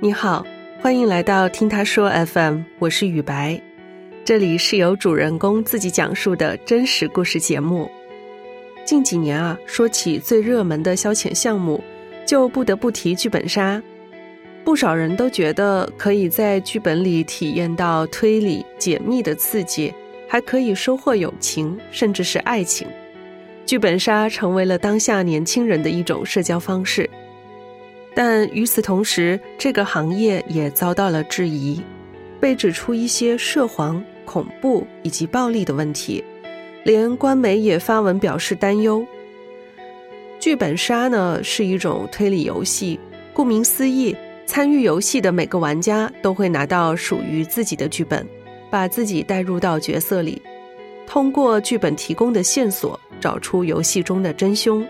你好，欢迎来到听他说 FM，我是雨白，这里是由主人公自己讲述的真实故事节目。近几年啊，说起最热门的消遣项目，就不得不提剧本杀。不少人都觉得可以在剧本里体验到推理解密的刺激，还可以收获友情，甚至是爱情。剧本杀成为了当下年轻人的一种社交方式。但与此同时，这个行业也遭到了质疑，被指出一些涉黄、恐怖以及暴力的问题，连官媒也发文表示担忧。剧本杀呢是一种推理游戏，顾名思义，参与游戏的每个玩家都会拿到属于自己的剧本，把自己带入到角色里，通过剧本提供的线索找出游戏中的真凶。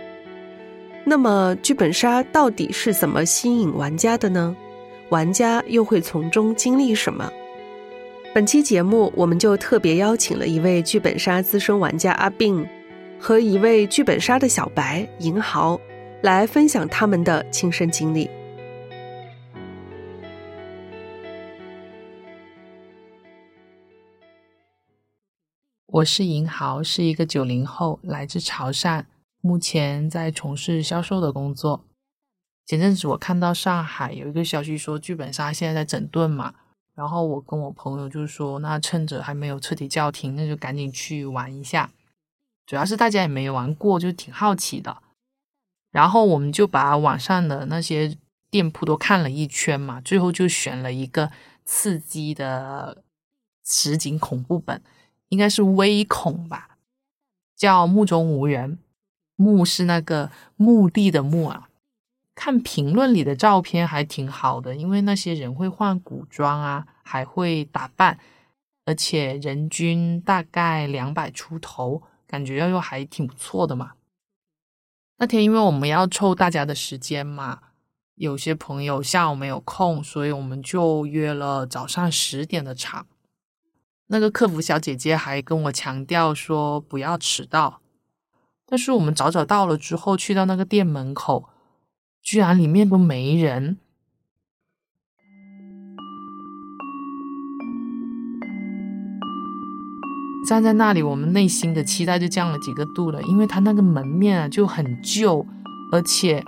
那么，剧本杀到底是怎么吸引玩家的呢？玩家又会从中经历什么？本期节目，我们就特别邀请了一位剧本杀资深玩家阿病，和一位剧本杀的小白银豪，来分享他们的亲身经历。我是银豪，是一个九零后，来自潮汕。目前在从事销售的工作。前阵子我看到上海有一个消息说剧本杀现在在整顿嘛，然后我跟我朋友就说，那趁着还没有彻底叫停，那就赶紧去玩一下。主要是大家也没玩过，就挺好奇的。然后我们就把网上的那些店铺都看了一圈嘛，最后就选了一个刺激的实景恐怖本，应该是微恐吧，叫《目中无人》。墓是那个墓地的墓啊，看评论里的照片还挺好的，因为那些人会换古装啊，还会打扮，而且人均大概两百出头，感觉又还挺不错的嘛。那天因为我们要凑大家的时间嘛，有些朋友下午没有空，所以我们就约了早上十点的场。那个客服小姐姐还跟我强调说不要迟到。但是我们早早到了之后，去到那个店门口，居然里面都没人。站在那里，我们内心的期待就降了几个度了，因为它那个门面啊就很旧，而且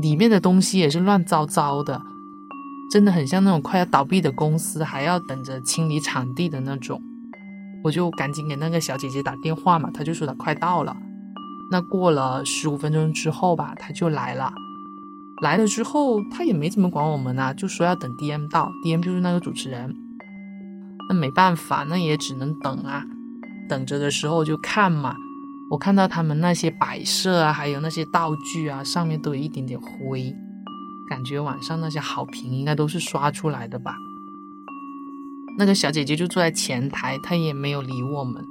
里面的东西也是乱糟糟的，真的很像那种快要倒闭的公司，还要等着清理场地的那种。我就赶紧给那个小姐姐打电话嘛，她就说她快到了。那过了十五分钟之后吧，她就来了。来了之后，她也没怎么管我们啊，就说要等 DM 到，DM 就是那个主持人。那没办法，那也只能等啊。等着的时候就看嘛。我看到他们那些摆设啊，还有那些道具啊，上面都有一点点灰，感觉网上那些好评应该都是刷出来的吧。那个小姐姐就坐在前台，她也没有理我们，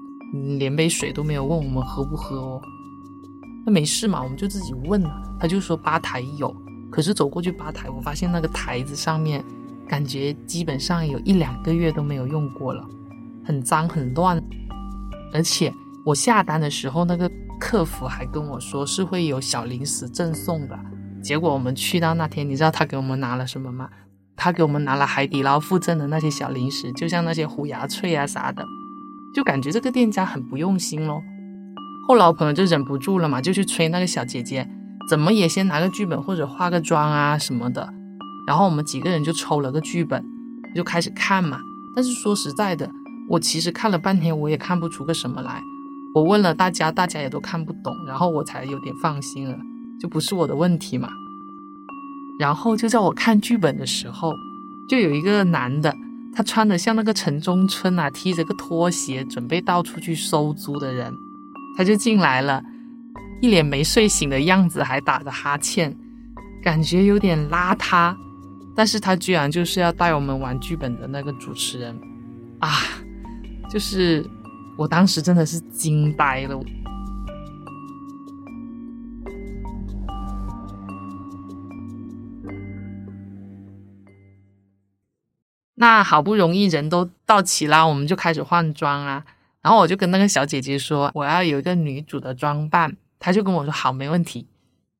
连杯水都没有问我们喝不喝哦。那没事嘛，我们就自己问了。他就说吧台有，可是走过去吧台，我发现那个台子上面，感觉基本上有一两个月都没有用过了，很脏很乱。而且我下单的时候，那个客服还跟我说是会有小零食赠送的。结果我们去到那天，你知道他给我们拿了什么吗？他给我们拿了海底捞附赠的那些小零食，就像那些虎牙脆啊啥的，就感觉这个店家很不用心咯。后来我朋友就忍不住了嘛，就去催那个小姐姐，怎么也先拿个剧本或者化个妆啊什么的。然后我们几个人就抽了个剧本，就开始看嘛。但是说实在的，我其实看了半天，我也看不出个什么来。我问了大家，大家也都看不懂，然后我才有点放心了，就不是我的问题嘛。然后就在我看剧本的时候，就有一个男的，他穿的像那个城中村啊，踢着个拖鞋，准备到处去收租的人。他就进来了，一脸没睡醒的样子，还打着哈欠，感觉有点邋遢。但是他居然就是要带我们玩剧本的那个主持人啊！就是我当时真的是惊呆了。那好不容易人都到齐啦，我们就开始换装啊。然后我就跟那个小姐姐说，我要有一个女主的装扮，她就跟我说好，没问题。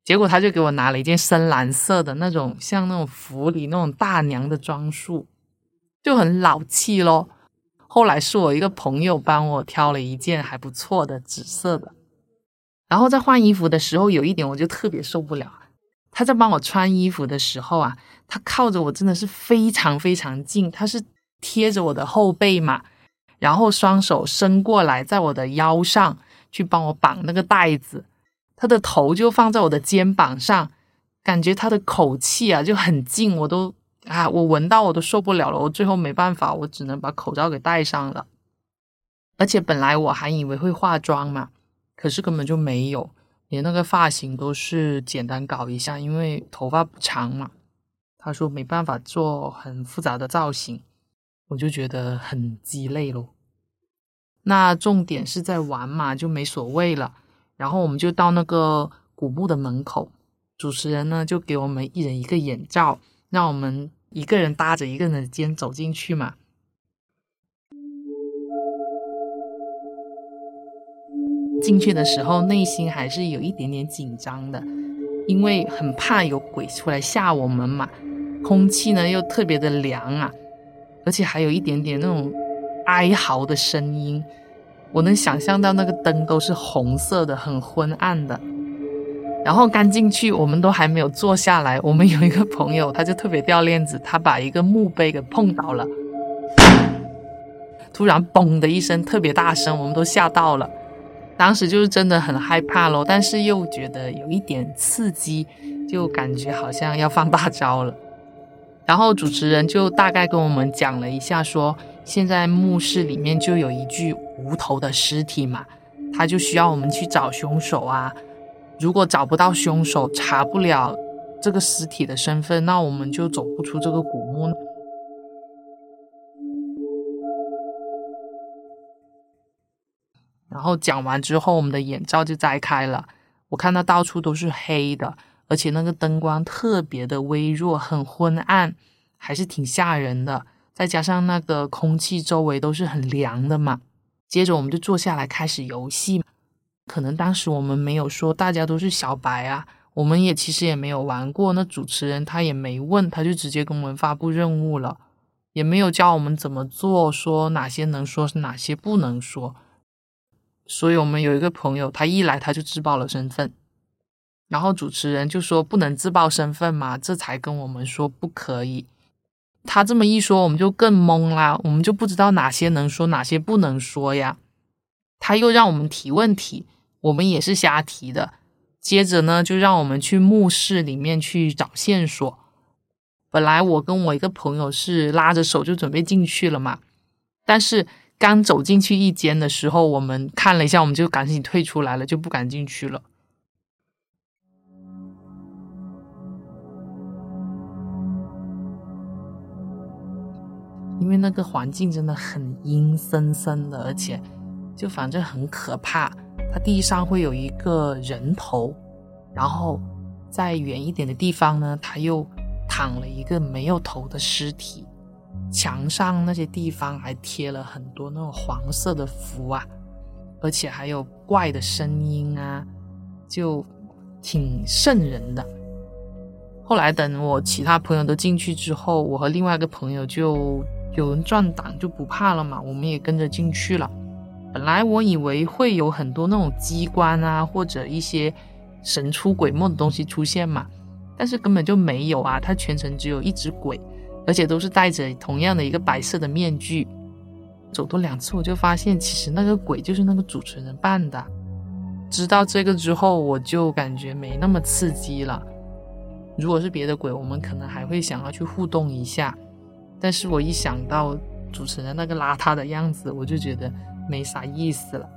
结果她就给我拿了一件深蓝色的那种，像那种府里那种大娘的装束，就很老气咯。后来是我一个朋友帮我挑了一件还不错的紫色的。然后在换衣服的时候，有一点我就特别受不了。她在帮我穿衣服的时候啊，他靠着我真的是非常非常近，他是贴着我的后背嘛，然后双手伸过来，在我的腰上去帮我绑那个带子，他的头就放在我的肩膀上，感觉他的口气啊就很近，我都啊，我闻到我都受不了了，我最后没办法，我只能把口罩给戴上了。而且本来我还以为会化妆嘛，可是根本就没有。连那个发型都是简单搞一下，因为头发不长嘛。他说没办法做很复杂的造型，我就觉得很鸡肋咯。那重点是在玩嘛，就没所谓了。然后我们就到那个古墓的门口，主持人呢就给我们一人一个眼罩，让我们一个人搭着一个人的肩走进去嘛。进去的时候，内心还是有一点点紧张的，因为很怕有鬼出来吓我们嘛。空气呢又特别的凉啊，而且还有一点点那种哀嚎的声音。我能想象到那个灯都是红色的，很昏暗的。然后刚进去，我们都还没有坐下来，我们有一个朋友他就特别掉链子，他把一个墓碑给碰倒了，突然嘣的一声，特别大声，我们都吓到了。当时就是真的很害怕咯，但是又觉得有一点刺激，就感觉好像要放大招了。然后主持人就大概跟我们讲了一下，说现在墓室里面就有一具无头的尸体嘛，他就需要我们去找凶手啊。如果找不到凶手，查不了这个尸体的身份，那我们就走不出这个古墓。然后讲完之后，我们的眼罩就摘开了。我看到到处都是黑的，而且那个灯光特别的微弱，很昏暗，还是挺吓人的。再加上那个空气周围都是很凉的嘛。接着我们就坐下来开始游戏。可能当时我们没有说大家都是小白啊，我们也其实也没有玩过。那主持人他也没问，他就直接跟我们发布任务了，也没有教我们怎么做，说哪些能说，哪些不能说。所以我们有一个朋友，他一来他就自爆了身份，然后主持人就说不能自报身份嘛，这才跟我们说不可以。他这么一说，我们就更懵啦，我们就不知道哪些能说，哪些不能说呀。他又让我们提问题，我们也是瞎提的。接着呢，就让我们去墓室里面去找线索。本来我跟我一个朋友是拉着手就准备进去了嘛，但是。刚走进去一间的时候，我们看了一下，我们就赶紧退出来了，就不敢进去了。因为那个环境真的很阴森森的，而且就反正很可怕。它地上会有一个人头，然后在远一点的地方呢，它又躺了一个没有头的尸体。墙上那些地方还贴了很多那种黄色的符啊，而且还有怪的声音啊，就挺瘆人的。后来等我其他朋友都进去之后，我和另外一个朋友就有人壮胆，就不怕了嘛，我们也跟着进去了。本来我以为会有很多那种机关啊，或者一些神出鬼没的东西出现嘛，但是根本就没有啊，它全程只有一只鬼。而且都是戴着同样的一个白色的面具，走多两次我就发现，其实那个鬼就是那个主持人扮的。知道这个之后，我就感觉没那么刺激了。如果是别的鬼，我们可能还会想要去互动一下，但是我一想到主持人那个邋遢的样子，我就觉得没啥意思了。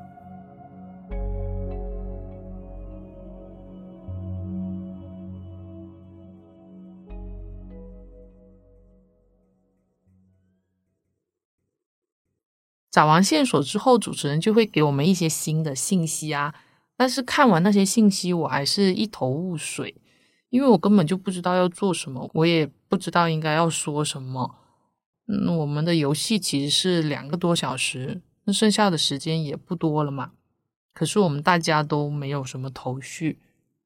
找完线索之后，主持人就会给我们一些新的信息啊。但是看完那些信息，我还是一头雾水，因为我根本就不知道要做什么，我也不知道应该要说什么。嗯，我们的游戏其实是两个多小时，那剩下的时间也不多了嘛。可是我们大家都没有什么头绪，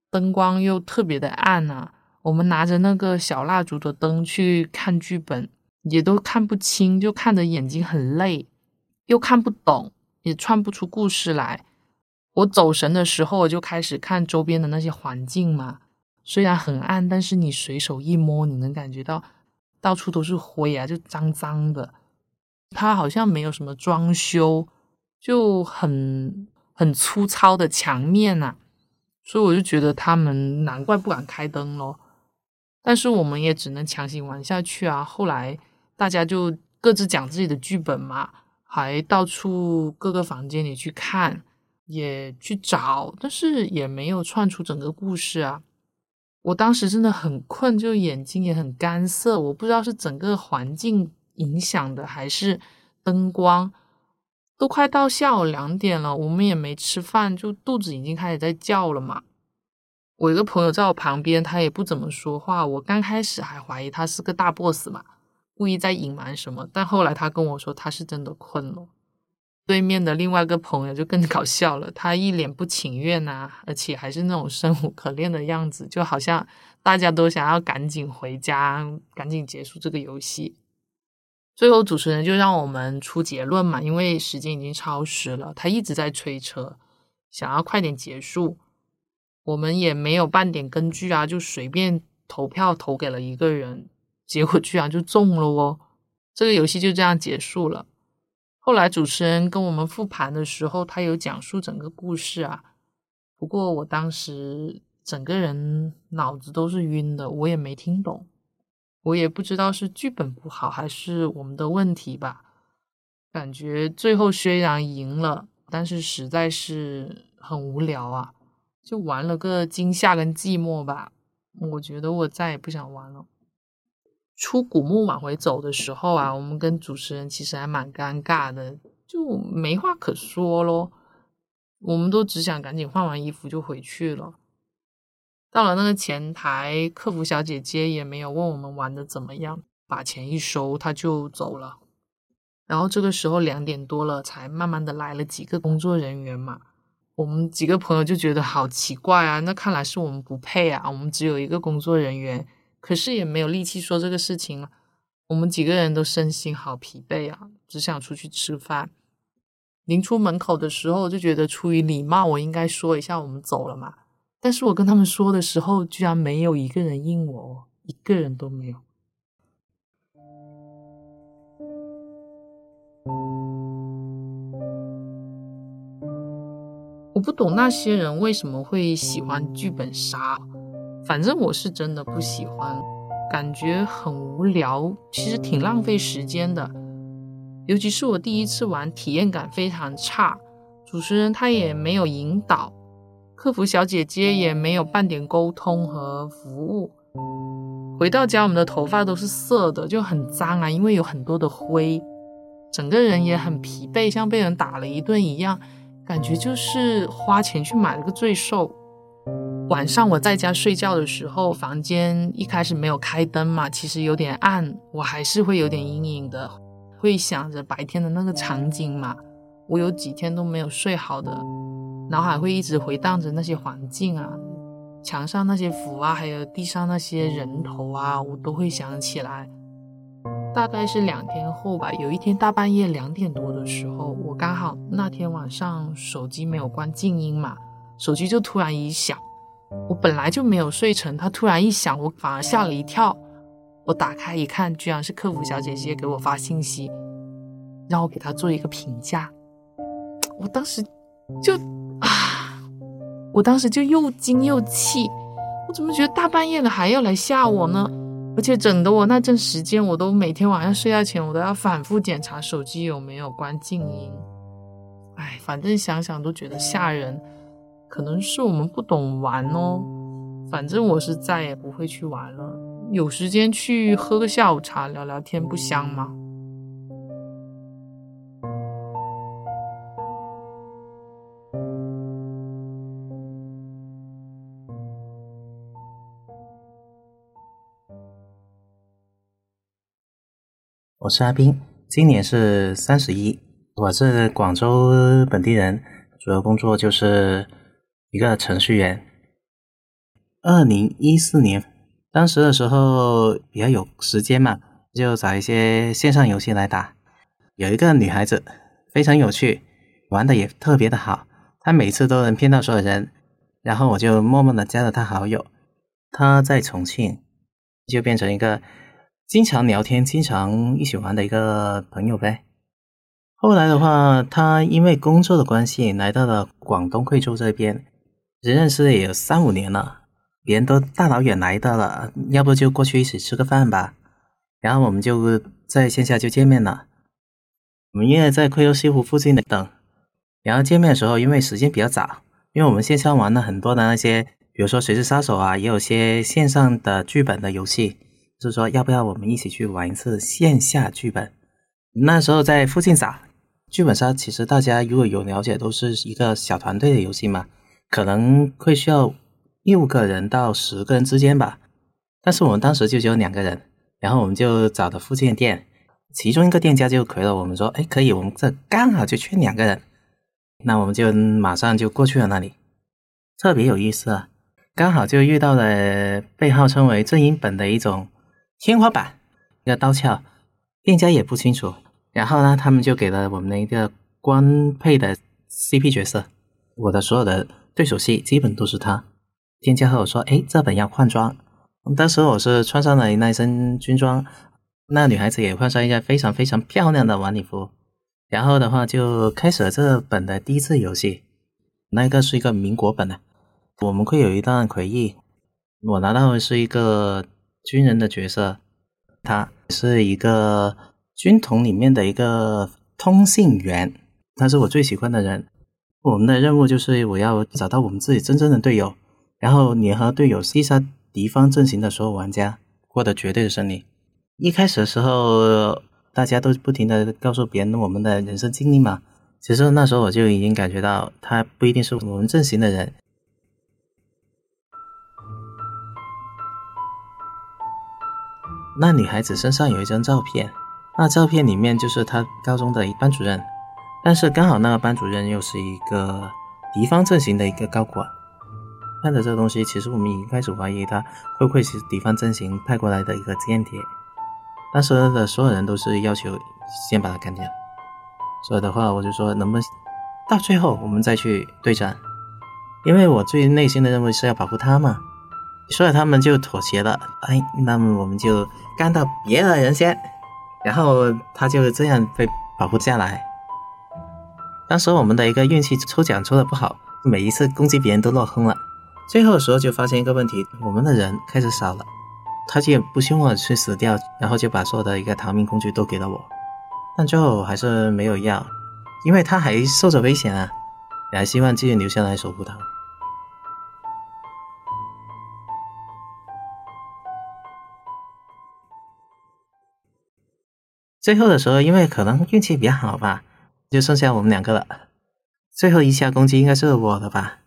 灯光又特别的暗啊。我们拿着那个小蜡烛的灯去看剧本，也都看不清，就看着眼睛很累，又看不懂，也串不出故事来。我走神的时候，我就开始看周边的那些环境嘛。虽然很暗，但是你随手一摸，你能感觉到到处都是灰啊，就脏脏的。它好像没有什么装修，就很。很粗糙的墙面呐，所以我就觉得他们难怪不敢开灯咯。但是我们也只能强行玩下去啊。后来大家就各自讲自己的剧本嘛，还到处各个房间里去看，也去找，但是也没有串出整个故事啊。我当时真的很困，就眼睛也很干涩。我不知道是整个环境影响的，还是灯光。都快到下午两点了，我们也没吃饭，就肚子已经开始在叫了嘛。我一个朋友在我旁边，他也不怎么说话。我刚开始还怀疑他是个大 boss 嘛，故意在隐瞒什么。但后来他跟我说他是真的困了。对面的另外一个朋友就更搞笑了，他一脸不情愿呐，而且还是那种生无可恋的样子，就好像大家都想要赶紧回家，赶紧结束这个游戏。最后主持人就让我们出结论嘛，因为时间已经超时了，他一直在催车，想要快点结束。我们也没有半点根据啊，就随便投票投给了一个人，结果居然就中了哦！这个游戏就这样结束了。后来主持人跟我们复盘的时候，他有讲述整个故事啊，不过我当时整个人脑子都是晕的，我也没听懂。我也不知道是剧本不好还是我们的问题吧，感觉最后虽然赢了，但是实在是很无聊啊，就玩了个惊吓跟寂寞吧。我觉得我再也不想玩了。出古墓往回走的时候啊，我们跟主持人其实还蛮尴尬的，就没话可说咯。我们都只想赶紧换完衣服就回去了。到了那个前台，客服小姐姐也没有问我们玩的怎么样，把钱一收，她就走了。然后这个时候两点多了，才慢慢的来了几个工作人员嘛。我们几个朋友就觉得好奇怪啊，那看来是我们不配啊，我们只有一个工作人员，可是也没有力气说这个事情了。我们几个人都身心好疲惫啊，只想出去吃饭。临出门口的时候，就觉得出于礼貌，我应该说一下我们走了嘛。但是我跟他们说的时候，居然没有一个人应我，一个人都没有。我不懂那些人为什么会喜欢剧本杀，反正我是真的不喜欢，感觉很无聊，其实挺浪费时间的。尤其是我第一次玩，体验感非常差，主持人他也没有引导。客服小姐姐也没有半点沟通和服务。回到家，我们的头发都是色的，就很脏啊，因为有很多的灰。整个人也很疲惫，像被人打了一顿一样，感觉就是花钱去买了个罪受。晚上我在家睡觉的时候，房间一开始没有开灯嘛，其实有点暗，我还是会有点阴影的，会想着白天的那个场景嘛。我有几天都没有睡好的。脑海会一直回荡着那些环境啊，墙上那些符啊，还有地上那些人头啊，我都会想起来。大概是两天后吧，有一天大半夜两点多的时候，我刚好那天晚上手机没有关静音嘛，手机就突然一响。我本来就没有睡成，它突然一响，我反而吓了一跳。我打开一看，居然是客服小姐姐给我发信息，让我给她做一个评价。我当时就啊。我当时就又惊又气，我怎么觉得大半夜的还要来吓我呢？而且整的我那阵时间，我都每天晚上睡觉前，我都要反复检查手机有没有关静音。哎，反正想想都觉得吓人，可能是我们不懂玩哦。反正我是再也不会去玩了。有时间去喝个下午茶，聊聊天，不香吗？我是阿斌，今年是三十一，我是广州本地人，主要工作就是一个程序员。二零一四年，当时的时候比较有时间嘛，就找一些线上游戏来打。有一个女孩子非常有趣，玩的也特别的好，她每次都能骗到所有人，然后我就默默的加了她好友。她在重庆，就变成一个经常聊天、经常一起玩的一个朋友呗。后来的话，她因为工作的关系来到了广东惠州这边，认识也有三五年了。别人都大老远来的了，要不就过去一起吃个饭吧。然后我们就在线下就见面了。我们约在惠州西湖附近的等。然后见面的时候，因为时间比较早，因为我们线上玩了很多的那些，比如说谁是杀手啊，也有些线上的剧本的游戏，就是说要不要我们一起去玩一次线下剧本？那时候在附近找剧本杀，其实大家如果有了解，都是一个小团队的游戏嘛，可能会需要。六个人到十个人之间吧，但是我们当时就只有两个人，然后我们就找的附近的店，其中一个店家就回了我们说，哎，可以，我们这刚好就缺两个人，那我们就马上就过去了那里，特别有意思啊，刚好就遇到了被号称为正音本的一种天花板一个刀鞘，店家也不清楚，然后呢，他们就给了我们的一个官配的 CP 角色，我的所有的对手戏基本都是他。店家和我说：“哎，这本要换装。”当时我是穿上了那一身军装，那女孩子也换上一件非常非常漂亮的晚礼服。然后的话就开始了这本的第一次游戏。那个是一个民国本的，我们会有一段回忆。我拿到的是一个军人的角色，他是一个军统里面的一个通信员，他是我最喜欢的人。我们的任务就是我要找到我们自己真正的队友。然后你和队友击杀敌方阵型的所有玩家，获得绝对的胜利。一开始的时候，大家都不停的告诉别人我们的人生经历嘛。其实那时候我就已经感觉到，他不一定是我们阵型的人。那女孩子身上有一张照片，那照片里面就是她高中的班主任，但是刚好那个班主任又是一个敌方阵型的一个高管。看着这东西，其实我们已经开始怀疑他会不会是敌方阵型派过来的一个间谍。当时的所有人都是要求先把他干掉，所以的话，我就说能不能到最后我们再去对战？因为我最内心的认为是要保护他嘛，所以他们就妥协了。哎，那么我们就干到别的人先，然后他就这样被保护下来。当时我们的一个运气抽奖抽的不好，每一次攻击别人都落空了。最后的时候就发现一个问题，我们的人开始少了，他就不希望去死掉，然后就把所有的一个逃命工具都给了我，但最后还是没有要，因为他还受着危险啊，还希望继续留下来守护他。最后的时候，因为可能运气比较好吧，就剩下我们两个了，最后一下攻击应该是我的吧。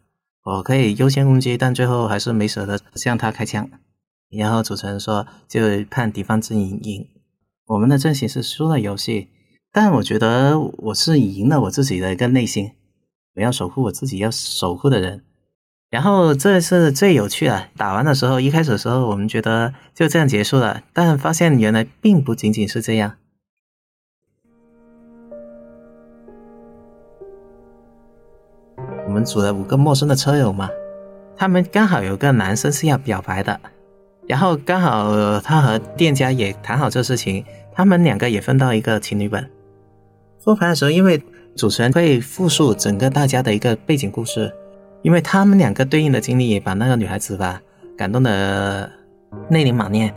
我可以优先攻击，但最后还是没舍得向他开枪。然后主持人说，就判敌方阵营赢。我们的阵型是输了游戏，但我觉得我是赢了我自己的一个内心。我要守护我自己要守护的人。然后这是最有趣的。打完的时候，一开始的时候我们觉得就这样结束了，但发现原来并不仅仅是这样。组了五个陌生的车友嘛，他们刚好有个男生是要表白的，然后刚好他和店家也谈好这事情，他们两个也分到一个情侣本。复盘的时候，因为主持人会复述整个大家的一个背景故事，因为他们两个对应的经历，也把那个女孩子吧感动的泪流满面。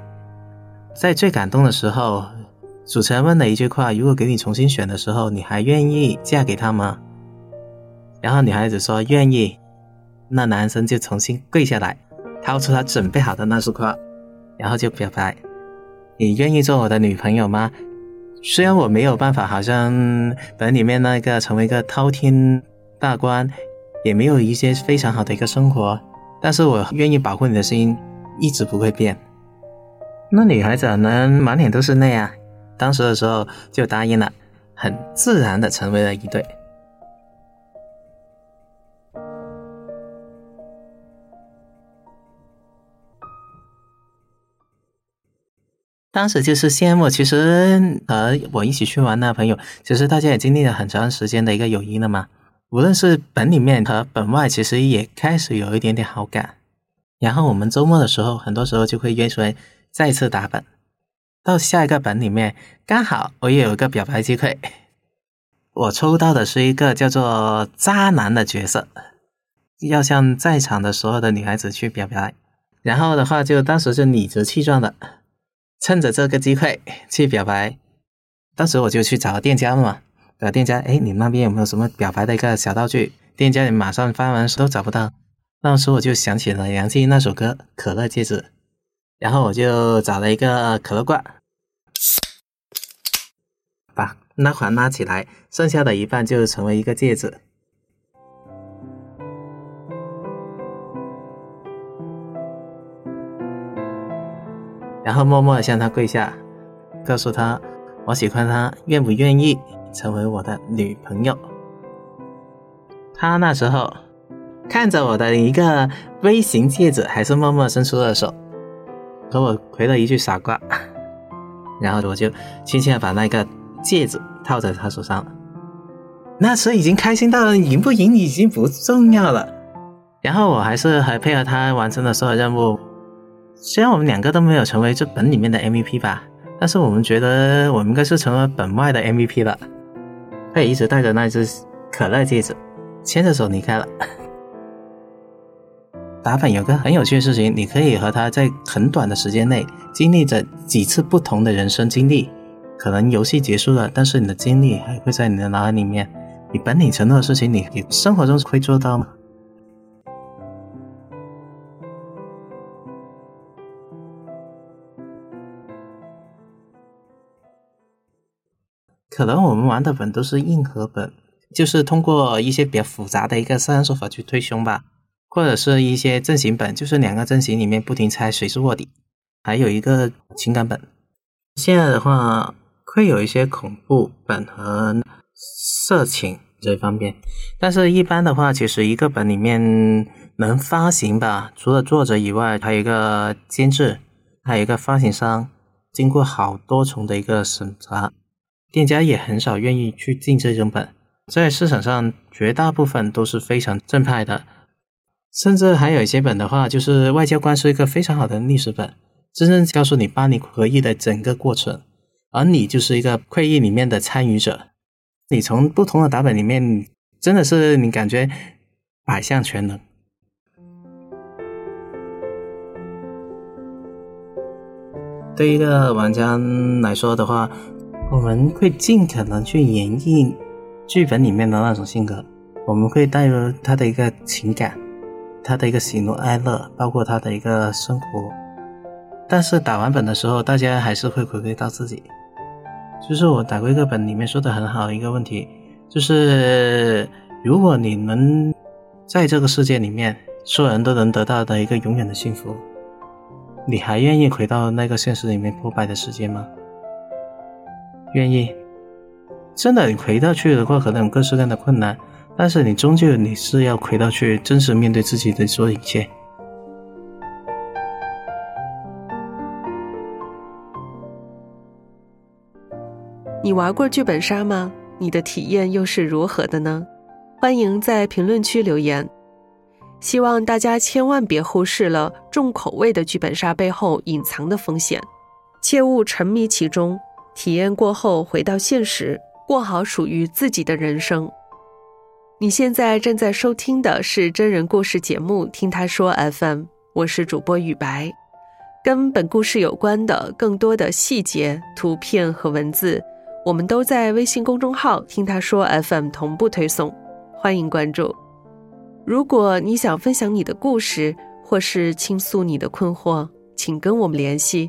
在最感动的时候，主持人问了一句话：“如果给你重新选的时候，你还愿意嫁给他吗？”然后女孩子说愿意，那男生就重新跪下来，掏出他准备好的那束花，然后就表白：“你愿意做我的女朋友吗？”虽然我没有办法，好像本里面那个成为一个滔天大官，也没有一些非常好的一个生活，但是我愿意保护你的心，一直不会变。那女孩子呢，满脸都是泪啊，当时的时候就答应了，很自然的成为了一对。当时就是羡慕，其实和我一起去玩的朋友，其实大家也经历了很长时间的一个友谊了嘛。无论是本里面和本外，其实也开始有一点点好感。然后我们周末的时候，很多时候就会约出来再次打本。到下一个本里面，刚好我也有一个表白机会。我抽到的是一个叫做渣男的角色，要向在场的所有的女孩子去表白。然后的话，就当时就理直气壮的。趁着这个机会去表白，当时我就去找店家了嘛。找店家，哎，你那边有没有什么表白的一个小道具？店家你马上翻完都找不到。那时我就想起了杨静那首歌《可乐戒指》，然后我就找了一个可乐罐，把那环拉起来，剩下的一半就成为一个戒指。然后默默的向她跪下，告诉她我喜欢她，愿不愿意成为我的女朋友？她那时候看着我的一个微型戒指，还是默默伸出了手，和我回了一句傻瓜。然后我就轻轻的把那个戒指套在她手上了。那时已经开心到赢不赢已经不重要了。然后我还是很配合她完成了所有任务。虽然我们两个都没有成为这本里面的 MVP 吧，但是我们觉得我们应该是成为本外的 MVP 了。他也一直戴着那只可乐戒指，牵着手离开了。打本有个很有趣的事情，你可以和他在很短的时间内经历着几次不同的人生经历。可能游戏结束了，但是你的经历还会在你的脑海里面。你本领承诺的事情，你你生活中会做到吗？可能我们玩的本都是硬核本，就是通过一些比较复杂的一个杀人手法去推凶吧，或者是一些阵型本，就是两个阵型里面不停猜谁是卧底，还有一个情感本。现在的话会有一些恐怖本和色情这方面，但是一般的话，其实一个本里面能发行吧，除了作者以外，还有一个监制，还有一个发行商，经过好多重的一个审查。店家也很少愿意去进这种本，在市场上绝大部分都是非常正派的，甚至还有一些本的话，就是外交官是一个非常好的历史本，真正告诉你巴黎和议的整个过程，而你就是一个会议里面的参与者，你从不同的打本里面，真的是你感觉百项全能。对一个玩家来说的话。我们会尽可能去演绎剧本里面的那种性格，我们会带入他的一个情感，他的一个喜怒哀乐，包括他的一个生活。但是打完本的时候，大家还是会回归到自己。就是我打过一个本里面说的很好一个问题，就是如果你能在这个世界里面，所有人都能得到的一个永远的幸福，你还愿意回到那个现实里面破败的世界吗？愿意，真的你回到去的话，可能有各式各样的困难，但是你终究你是要回到去，真实面对自己的所有一切。你玩过剧本杀吗？你的体验又是如何的呢？欢迎在评论区留言。希望大家千万别忽视了重口味的剧本杀背后隐藏的风险，切勿沉迷其中。体验过后，回到现实，过好属于自己的人生。你现在正在收听的是真人故事节目《听他说 FM》，我是主播雨白。跟本故事有关的更多的细节、图片和文字，我们都在微信公众号“听他说 FM” 同步推送，欢迎关注。如果你想分享你的故事，或是倾诉你的困惑，请跟我们联系。